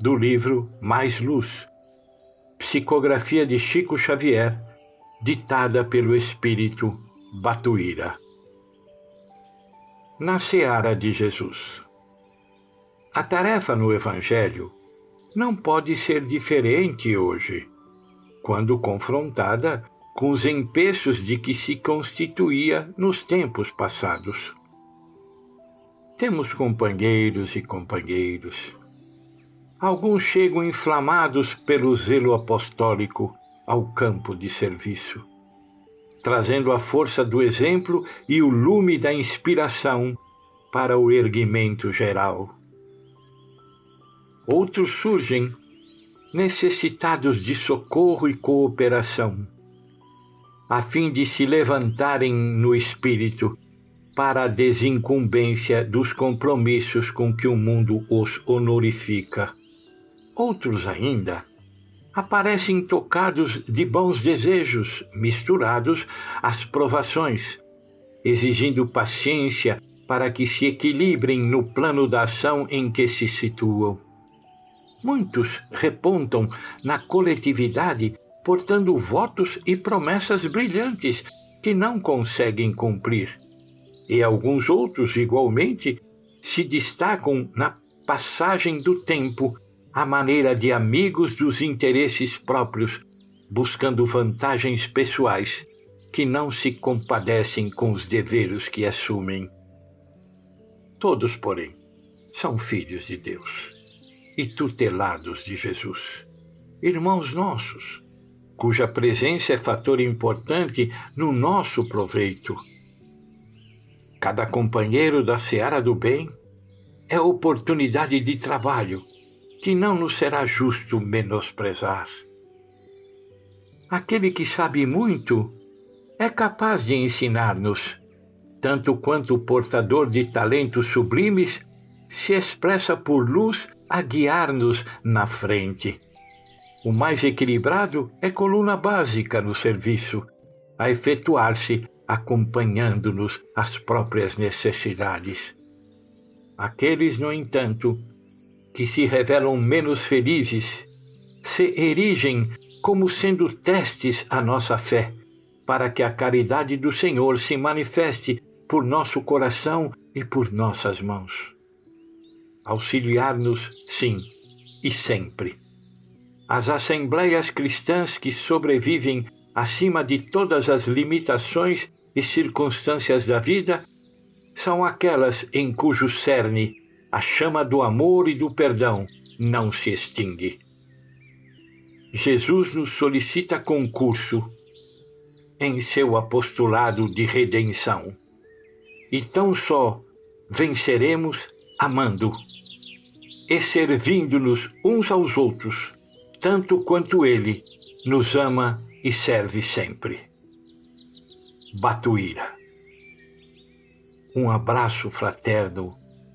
do livro Mais Luz, psicografia de Chico Xavier, ditada pelo Espírito Batuíra. Na Seara de Jesus. A tarefa no Evangelho não pode ser diferente hoje quando confrontada com os empeços de que se constituía nos tempos passados. Temos companheiros e companheiros. Alguns chegam inflamados pelo zelo apostólico ao campo de serviço, trazendo a força do exemplo e o lume da inspiração para o erguimento geral. Outros surgem necessitados de socorro e cooperação, a fim de se levantarem no espírito para a desincumbência dos compromissos com que o mundo os honorifica. Outros ainda aparecem tocados de bons desejos misturados às provações, exigindo paciência para que se equilibrem no plano da ação em que se situam. Muitos repontam na coletividade portando votos e promessas brilhantes que não conseguem cumprir. E alguns outros, igualmente, se destacam na passagem do tempo à maneira de amigos dos interesses próprios, buscando vantagens pessoais que não se compadecem com os deveres que assumem. Todos, porém, são filhos de Deus e tutelados de Jesus. Irmãos nossos, cuja presença é fator importante no nosso proveito. Cada companheiro da seara do bem é oportunidade de trabalho que não nos será justo menosprezar. Aquele que sabe muito é capaz de ensinar-nos, tanto quanto o portador de talentos sublimes se expressa por luz a guiar-nos na frente. O mais equilibrado é coluna básica no serviço, a efetuar-se acompanhando-nos as próprias necessidades. Aqueles, no entanto, que se revelam menos felizes, se erigem como sendo testes à nossa fé, para que a caridade do Senhor se manifeste por nosso coração e por nossas mãos auxiliar-nos, sim, e sempre. As assembleias cristãs que sobrevivem acima de todas as limitações e circunstâncias da vida são aquelas em cujo cerne a chama do amor e do perdão não se extingue. Jesus nos solicita concurso em seu apostolado de redenção. E tão só venceremos amando e servindo-nos uns aos outros, tanto quanto Ele nos ama e serve sempre. Batuíra. Um abraço fraterno